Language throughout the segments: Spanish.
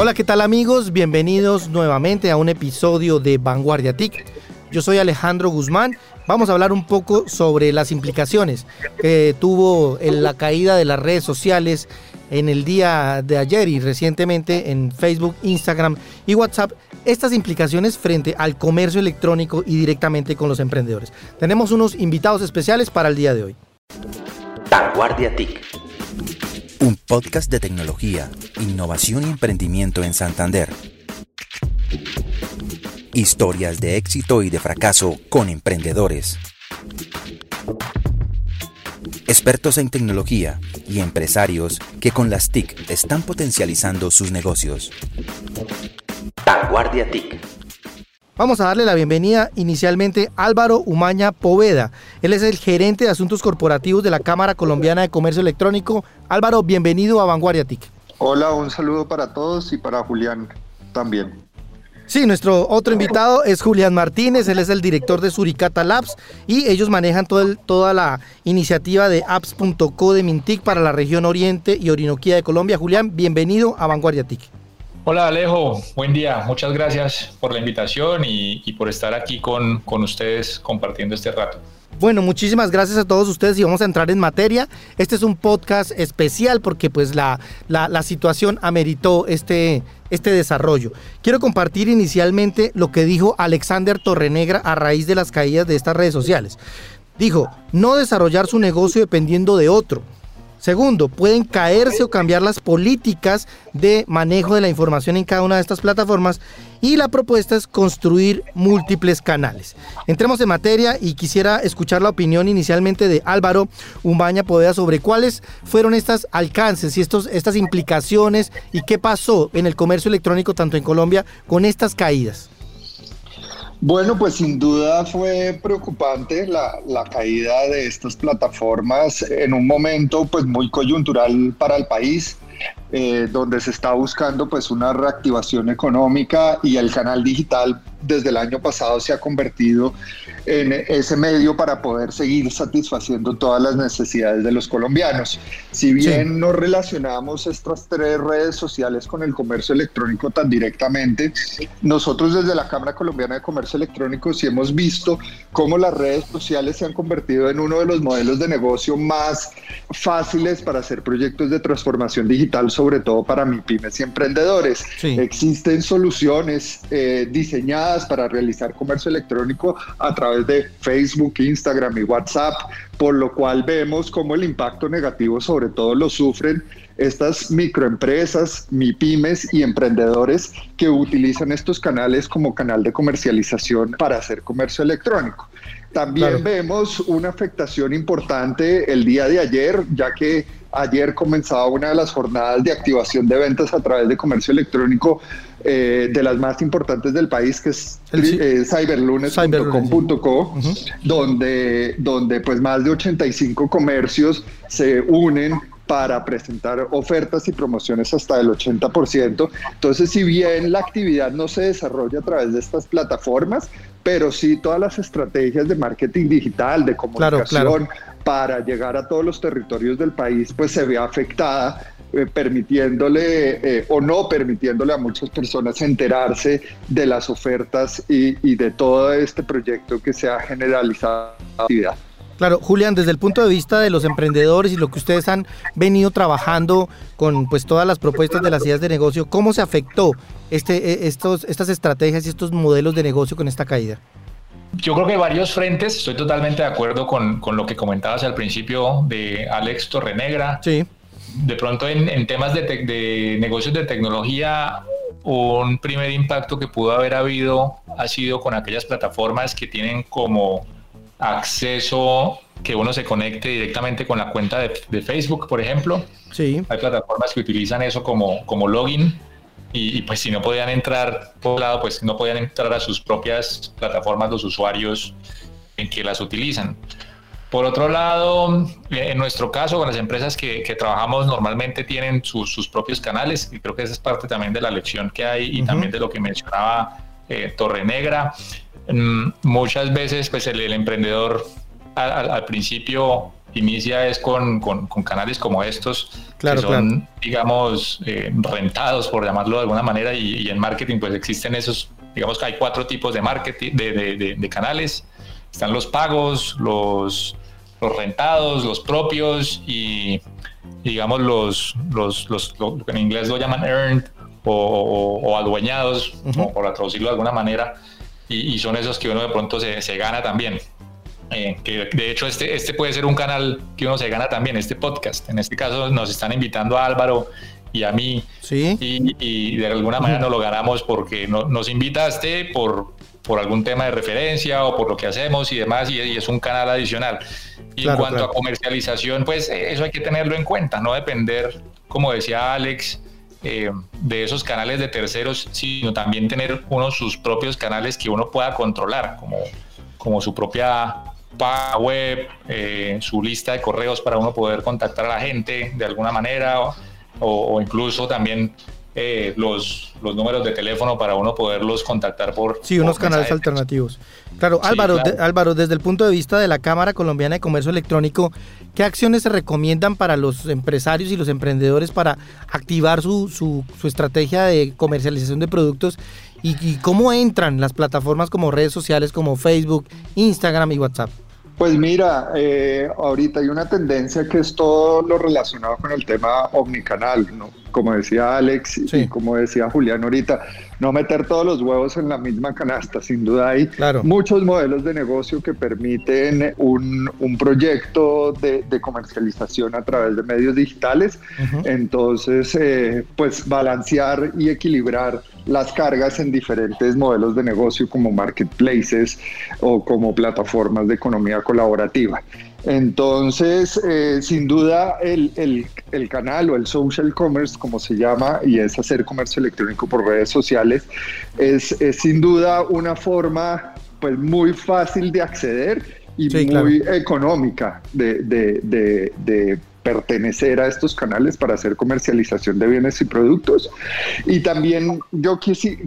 Hola, ¿qué tal amigos? Bienvenidos nuevamente a un episodio de Vanguardia TIC. Yo soy Alejandro Guzmán. Vamos a hablar un poco sobre las implicaciones que tuvo en la caída de las redes sociales en el día de ayer y recientemente en Facebook, Instagram y WhatsApp estas implicaciones frente al comercio electrónico y directamente con los emprendedores. Tenemos unos invitados especiales para el día de hoy. Vanguardia TIC podcast de tecnología, innovación y emprendimiento en Santander. Historias de éxito y de fracaso con emprendedores. Expertos en tecnología y empresarios que con las TIC están potencializando sus negocios. Vanguardia TIC Vamos a darle la bienvenida inicialmente a Álvaro Umaña Poveda. Él es el gerente de asuntos corporativos de la Cámara Colombiana de Comercio Electrónico. Álvaro, bienvenido a Vanguardia TIC. Hola, un saludo para todos y para Julián también. Sí, nuestro otro invitado es Julián Martínez, él es el director de Suricata Labs y ellos manejan toda la iniciativa de apps.co de Mintic para la región Oriente y Orinoquía de Colombia. Julián, bienvenido a Vanguardia TIC. Hola Alejo, buen día. Muchas gracias por la invitación y, por estar aquí con, con, ustedes compartiendo este rato. Bueno, muchísimas gracias a todos ustedes y vamos a entrar en materia. Este es un podcast especial porque pues la, la, la situación ameritó este, este desarrollo. Quiero compartir inicialmente lo que dijo Alexander Torrenegra a raíz de las caídas de estas redes sociales. Dijo, no desarrollar su negocio dependiendo de otro Segundo, pueden caerse o cambiar las políticas de manejo de la información en cada una de estas plataformas. Y la propuesta es construir múltiples canales. Entremos en materia y quisiera escuchar la opinión inicialmente de Álvaro Umbaña Podea sobre cuáles fueron estos alcances y estos, estas implicaciones y qué pasó en el comercio electrónico tanto en Colombia con estas caídas. Bueno, pues sin duda fue preocupante la, caída de estas plataformas en un momento pues muy coyuntural para el país. Eh, donde se está buscando pues una reactivación económica y el canal digital desde el año pasado se ha convertido en ese medio para poder seguir satisfaciendo todas las necesidades de los colombianos. Si bien no relacionamos estas tres redes sociales con el comercio electrónico tan directamente, nosotros desde la Cámara Colombiana de Comercio Electrónico sí hemos visto cómo las redes sociales se han convertido en uno de los modelos de negocio más fáciles para hacer proyectos de transformación digital sobre todo para mi pymes y emprendedores. Existen soluciones eh, diseñadas para realizar comercio electrónico a través de Facebook, Instagram y WhatsApp, por lo cual vemos cómo el impacto negativo sobre todo lo sufren estas microempresas, MIPIMES y emprendedores que utilizan estos canales como canal de comercialización para hacer comercio electrónico. También vemos una afectación importante el día de ayer, ya que ayer comenzaba una de las jornadas de activación de ventas a través de comercio electrónico eh, de las más importantes del país, que es eh, cyberlunes.com.co, donde, donde pues más de 85 comercios se unen para presentar ofertas y promociones hasta el 80%. Entonces, si bien la actividad no se desarrolla a través de estas plataformas, pero sí todas las estrategias de marketing digital, de comunicación, para llegar a todos los territorios del país, pues se ve afectada eh, permitiéndole eh, o no permitiéndole a muchas personas enterarse de las ofertas y, y de todo este proyecto que se ha generalizado. Claro, Julián, desde el punto de vista de los emprendedores y lo que ustedes han venido trabajando con pues todas las propuestas de las ideas de negocio, ¿cómo se afectó este, e, estos, estas estrategias y estos modelos de negocio con esta caída? Yo creo que varios frentes, estoy totalmente de acuerdo con, con lo que comentabas al principio de Alex Torrenegra. Sí. De pronto en, en temas de, de negocios de tecnología, un primer impacto que pudo haber habido ha sido con aquellas plataformas que tienen como acceso que uno se conecte directamente con la cuenta de, Facebook, por ejemplo. Sí. Hay plataformas que utilizan eso como, como login y, pues si no podían entrar por un lado, pues no podían entrar a sus propias plataformas los usuarios en que las utilizan. Por otro lado, en nuestro caso, con las empresas que, trabajamos normalmente tienen sus propios canales y creo que esa es parte también de la lección que hay y también de lo que mencionaba eh, Torre Negra. Mm, muchas veces pues el, emprendedor al, principio inicia es con, con, canales como estos, que son, digamos, eh, rentados, por llamarlo de alguna manera, y, en marketing pues existen esos, digamos que hay cuatro tipos de marketing, de, de, canales. Están los pagos, los, los rentados, los propios y, digamos, los, los, los, en inglés lo llaman earned o, o, adueñados, como por traducirlo de alguna manera, y, y, son esos que uno de pronto se, se gana también. Eh, que de hecho este, este puede ser un canal que uno se gana también, este podcast. En este caso nos están invitando a Álvaro y a mí. Sí. Y, de alguna manera nos lo ganamos porque nos invitaste por, por algún tema de referencia o por lo que hacemos y demás, y, es un canal adicional. Y en cuanto a comercialización, pues eso hay que tenerlo en cuenta, no depender, como decía Alex, eh, de esos canales de terceros, sino también tener uno sus propios canales que uno pueda controlar, como, como su propia web, eh, su lista de correos para uno poder contactar a la gente de alguna manera o, incluso también eh, los, los números de teléfono para uno poderlos contactar por... Sí, unos canales alternativos. Claro, Álvaro, Álvaro, desde el punto de vista de la Cámara Colombiana de Comercio Electrónico, ¿qué acciones se recomiendan para los empresarios y los emprendedores para activar su, su, su estrategia de comercialización de productos y, cómo entran las plataformas como redes sociales como Facebook, Instagram y WhatsApp? Pues mira, eh, ahorita hay una tendencia que es todo lo relacionado con el tema omnicanal, ¿no? Como decía Alex y como decía Julián ahorita, no meter todos los huevos en la misma canasta. Sin duda hay muchos modelos de negocio que permiten un, proyecto de, comercialización a través de medios digitales. Entonces, eh, pues balancear y equilibrar las cargas en diferentes modelos de negocio como marketplaces o como plataformas de economía colaborativa. Entonces, eh, sin duda, el, canal o el social commerce, como se llama, y es hacer comercio electrónico por redes sociales, es, sin duda una forma pues, muy fácil de acceder y muy económica de, de, de pertenecer a estos canales para hacer comercialización de bienes y productos. Y también yo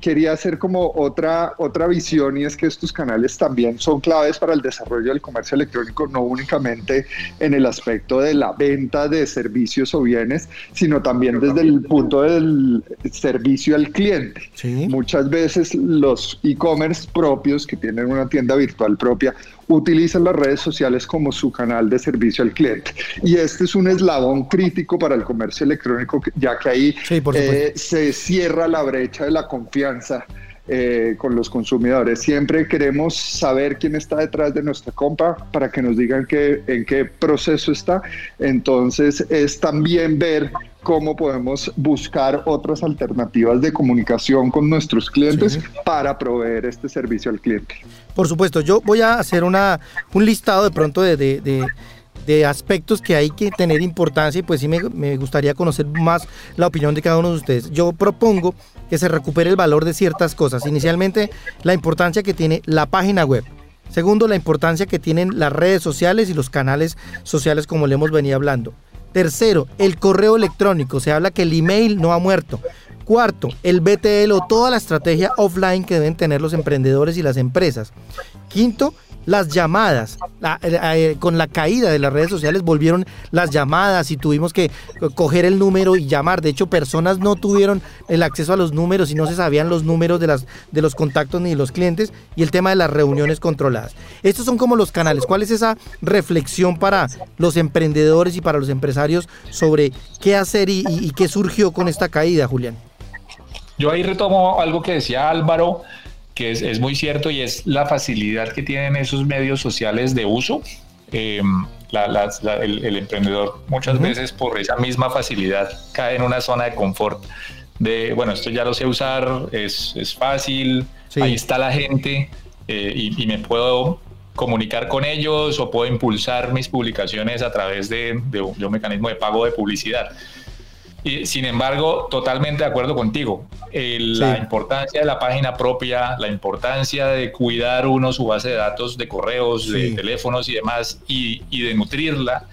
quería hacer como otra, otra visión y es que estos canales también son claves para el desarrollo del comercio electrónico, no únicamente en el aspecto de la venta de servicios o bienes, sino también desde el punto del servicio al cliente. Muchas veces los e-commerce propios que tienen una tienda virtual propia utilizan las redes sociales como su canal de servicio al cliente. Y este es un eslabón crítico para el comercio electrónico, ya que ahí eh, se cierra la brecha de la confianza. Eh, con los consumidores. Siempre queremos saber quién está detrás de nuestra compra para que nos digan que, en qué proceso está. Entonces es también ver cómo podemos buscar otras alternativas de comunicación con nuestros clientes para proveer este servicio al cliente. Por supuesto, yo voy a hacer una, un listado de pronto de, aspectos que hay que tener importancia y pues sí me, gustaría conocer más la opinión de cada uno de ustedes. Yo propongo que se recupere el valor de ciertas cosas. Inicialmente, la importancia que tiene la página web. Segundo, la importancia que tienen las redes sociales y los canales sociales como le hemos venido hablando. Tercero, el correo electrónico. Se habla que el email no ha muerto. Cuarto, el BTL o toda la estrategia offline que deben tener los emprendedores y las empresas. Quinto, las llamadas. Eh, con la caída de las redes sociales volvieron las llamadas y tuvimos que coger el número y llamar. De hecho, personas no tuvieron el acceso a los números y no se sabían los números de, las, de los contactos ni de los clientes. Y el tema de las reuniones controladas. Estos son como los canales. ¿Cuál es esa reflexión para los emprendedores y para los empresarios sobre qué hacer y qué surgió con esta caída, Julián? Yo ahí retomo algo que decía Álvaro, que es, muy cierto y es la facilidad que tienen esos medios sociales de uso. Eh, el, emprendedor muchas veces por esa misma facilidad cae en una zona de confort de, bueno, esto ya lo sé usar, es, fácil, ahí está la gente eh, y, me puedo comunicar con ellos o puedo impulsar mis publicaciones a través de, de un mecanismo de pago de publicidad. Y, sin embargo, totalmente de acuerdo contigo. La importancia de la página propia, la importancia de cuidar uno su base de datos de correos, de teléfonos y demás, y, de nutrirla,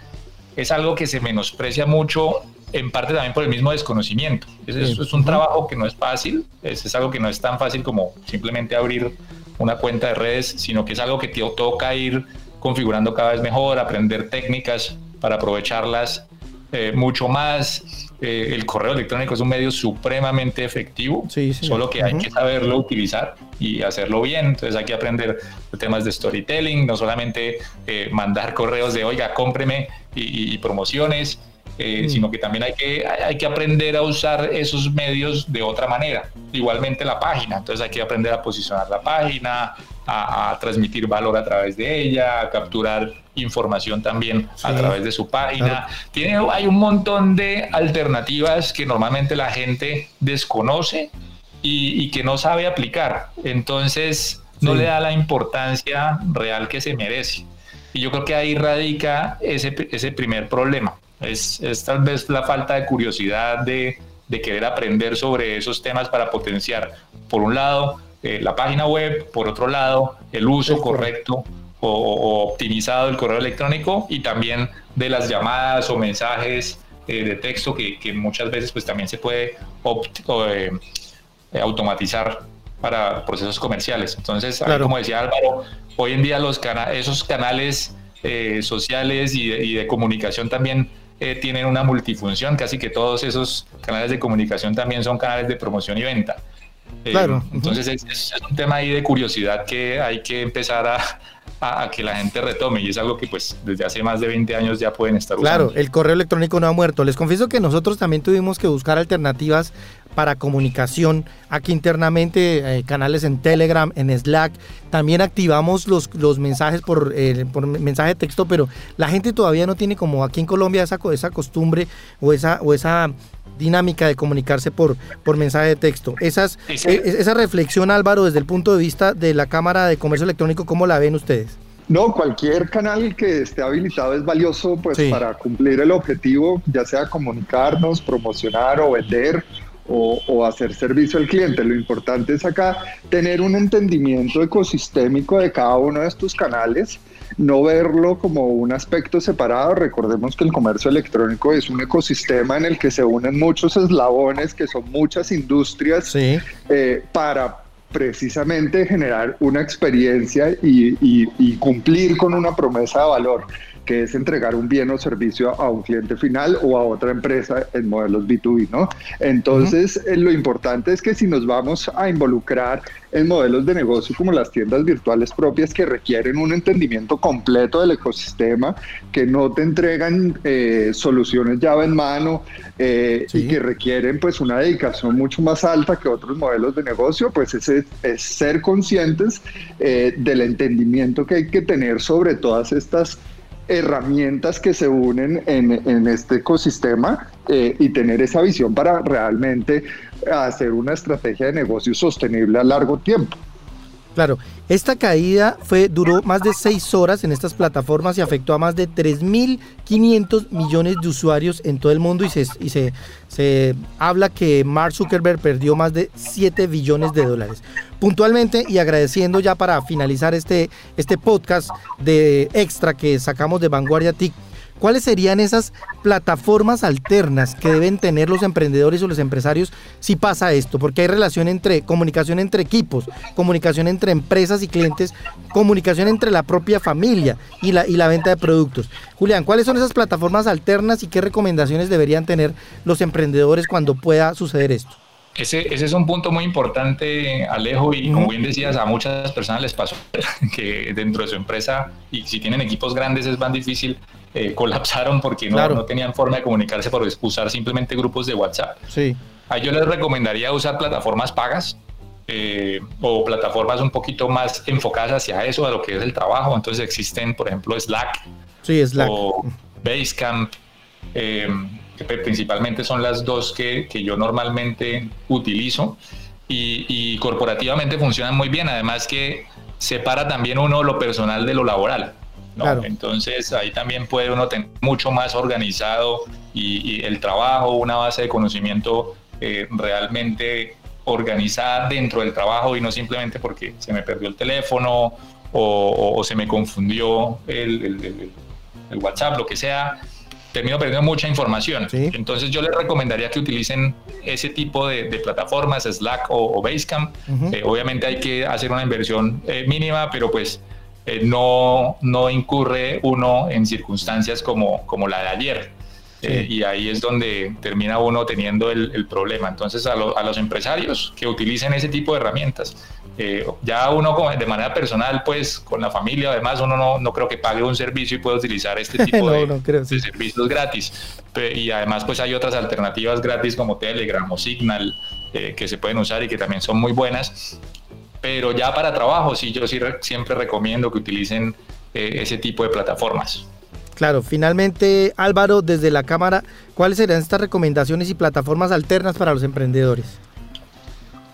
es algo que se menosprecia mucho, en parte también por el mismo desconocimiento. Es, es un trabajo que no es fácil, es, es, algo que no es tan fácil como simplemente abrir una cuenta de redes, sino que es algo que te toca ir configurando cada vez mejor, aprender técnicas para aprovecharlas eh, mucho más. Eh, el correo electrónico es un medio supremamente efectivo, solo que hay que saberlo utilizar y hacerlo bien. Entonces hay que aprender temas de storytelling, no solamente eh, mandar correos de, oiga, cómpreme y, promociones, mm. sino que también hay que, hay que aprender a usar esos medios de otra manera. Igualmente la página, entonces hay que aprender a posicionar la página, a, transmitir valor a través de ella, a capturar información también a través de su página. Tiene, hay un montón de alternativas que normalmente la gente desconoce y, que no sabe aplicar. Entonces no le da la importancia real que se merece. Y yo creo que ahí radica ese, ese primer problema. Es, es, tal vez la falta de curiosidad de, de querer aprender sobre esos temas para potenciar, por un lado, eh, la página web, por otro lado, el uso correcto o, optimizado del correo electrónico y también de las llamadas o mensajes eh, de texto que, muchas veces pues también se puede eh, automatizar para procesos comerciales. Entonces, como decía Álvaro, hoy en día los esos canales sociales y de, comunicación también tienen una multifunción, casi que todos esos canales de comunicación también son canales de promoción y venta. Eh, entonces es, un tema ahí de curiosidad que hay que empezar a, a, que la gente retome y es algo que pues desde hace más de 20 años ya pueden estar usando. Claro, el correo electrónico no ha muerto. Les confieso que nosotros también tuvimos que buscar alternativas para comunicación aquí internamente, eh, canales en Telegram, en Slack. También activamos los, los mensajes por, eh, por mensaje de texto, pero la gente todavía no tiene como aquí en Colombia esa, esa costumbre o esa, o esa dinámica de comunicarse por, por mensaje de texto. Esas, e, esa reflexión, Álvaro, desde el punto de vista de la Cámara de Comercio Electrónico, ¿cómo la ven ustedes? No, cualquier canal que esté habilitado es valioso pues para cumplir el objetivo, ya sea comunicarnos, promocionar o vender o, o, hacer servicio al cliente. Lo importante es acá tener un entendimiento ecosistémico de cada uno de estos canales no verlo como un aspecto separado. Recordemos que el comercio electrónico es un ecosistema en el que se unen muchos eslabones, que son muchas industrias, eh, para precisamente generar una experiencia y cumplir con una promesa de valor que es entregar un bien o servicio a un cliente final o a otra empresa en modelos B2B, ¿no? Entonces, eh, lo importante es que si nos vamos a involucrar en modelos de negocio como las tiendas virtuales propias que requieren un entendimiento completo del ecosistema, que no te entregan eh, soluciones llave en mano eh, y que requieren pues una dedicación mucho más alta que otros modelos de negocio, pues es ser conscientes del entendimiento que hay que tener sobre todas estas herramientas que se unen en, este ecosistema eh, y tener esa visión para realmente hacer una estrategia de negocio sostenible a largo tiempo. Claro, esta caída fue, duró más de seis horas en estas plataformas y afectó a más de 3.500 millones de usuarios en todo el mundo y, se, habla que Mark Zuckerberg perdió más de 7 billones de dólares. Puntualmente y agradeciendo ya para finalizar este, este podcast de extra que sacamos de Vanguardia TIC, ¿Cuáles serían esas plataformas alternas que deben tener los emprendedores o los empresarios si pasa esto? Porque hay relación entre comunicación entre equipos, comunicación entre empresas y clientes, comunicación entre la propia familia y la, y la venta de productos. Julián, ¿cuáles son esas plataformas alternas y qué recomendaciones deberían tener los emprendedores cuando pueda suceder esto? Ese, ese, es un punto muy importante, Alejo, y como bien decías, a muchas personas les pasó que dentro de su empresa, y si tienen equipos grandes es más difícil, eh, colapsaron porque no, no, tenían forma de comunicarse por usar simplemente grupos de WhatsApp. Sí. A yo les recomendaría usar plataformas pagas eh, o plataformas un poquito más enfocadas hacia eso, a lo que es el trabajo. Entonces existen, por ejemplo, Slack, sí, Slack. o Basecamp, eh, que principalmente son las dos que, que yo normalmente utilizo. Y, y, corporativamente funcionan muy bien, además que separa también uno lo personal de lo laboral. Entonces ahí también puede uno tener mucho más organizado y, el trabajo, una base de conocimiento eh, realmente organizada dentro del trabajo y no simplemente porque se me perdió el teléfono o, se me confundió el, WhatsApp, lo que sea, termino perdiendo mucha información. Entonces yo les recomendaría que utilicen ese tipo de, plataformas, Slack o, Basecamp. Eh, obviamente hay que hacer una inversión eh, mínima, pero pues eh, no, no incurre uno en circunstancias como, como la de ayer. Eh, y ahí es donde termina uno teniendo el, problema. Entonces, a, a, los empresarios que utilicen ese tipo de herramientas, eh, ya uno de manera personal, pues con la familia, además, uno no, no creo que pague un servicio y pueda utilizar este tipo de, servicios gratis. Y además, pues hay otras alternativas gratis como Telegram o Signal que se pueden usar y que también son muy buenas. Pero ya para trabajo, sí, yo sí siempre recomiendo que utilicen eh, ese tipo de plataformas. Claro, finalmente Álvaro, desde la Cámara, ¿cuáles serían estas recomendaciones y plataformas alternas para los emprendedores?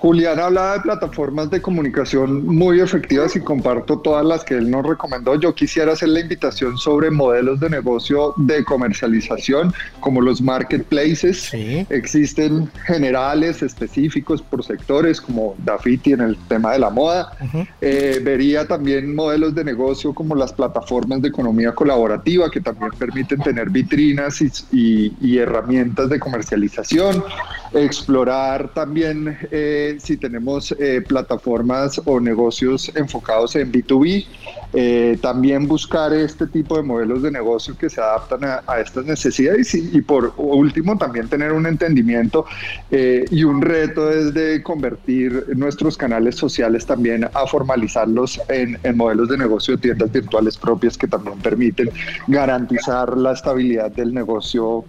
Julián hablaba de plataformas de comunicación muy efectivas y comparto todas las que él nos recomendó. Yo quisiera hacer la invitación sobre modelos de negocio de comercialización como los marketplaces. Existen generales específicos por sectores como Dafiti en el tema de la moda. Eh, vería también modelos de negocio como las plataformas de economía colaborativa que también permiten tener vitrinas y, herramientas de comercialización. Explorar también... Eh, si tenemos eh, plataformas o negocios enfocados en B2B, eh, también buscar este tipo de modelos de negocio que se adaptan a, estas necesidades y, por último también tener un entendimiento eh, y un reto es de convertir nuestros canales sociales también a formalizarlos en, modelos de negocio de tiendas virtuales propias que también permiten garantizar la estabilidad del negocio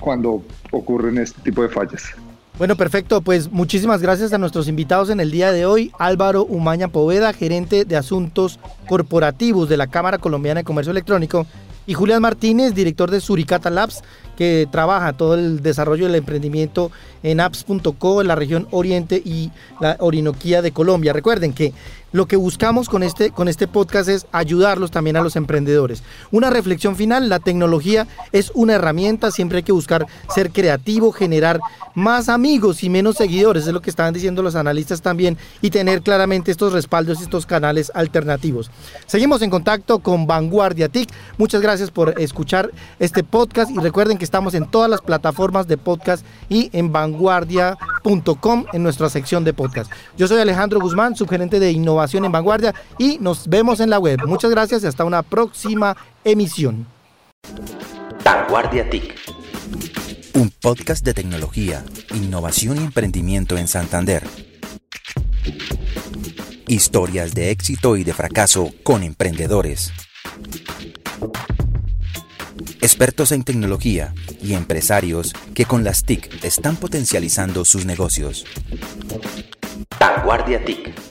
cuando ocurren este tipo de fallas. Bueno, perfecto. Pues muchísimas gracias a nuestros invitados en el día de hoy. Álvaro Umaña Poveda, gerente de asuntos corporativos de la Cámara Colombiana de Comercio Electrónico. Y Julián Martínez, director de Suricata Labs, que trabaja todo el desarrollo del emprendimiento en apps.co en la región Oriente y la Orinoquía de Colombia. Recuerden que lo que buscamos con este, con este podcast es ayudarlos también a los emprendedores. Una reflexión final, la tecnología es una herramienta, siempre hay que buscar ser creativo, generar más amigos y menos seguidores, es lo que estaban diciendo los analistas también, y tener claramente estos respaldos y estos canales alternativos. Seguimos en contacto con Vanguardia TIC. Muchas gracias por escuchar este podcast y recuerden que estamos en todas las plataformas de podcast y en vanguardia.com en nuestra sección de podcast. Yo soy Alejandro Guzmán, subgerente de innovación en vanguardia y nos vemos en la web. Muchas gracias y hasta una próxima emisión. Vanguardia TIC. Un podcast de tecnología, innovación y emprendimiento en Santander. Historias de éxito y de fracaso con emprendedores. Expertos en tecnología y empresarios que con las TIC están potencializando sus negocios. Vanguardia TIC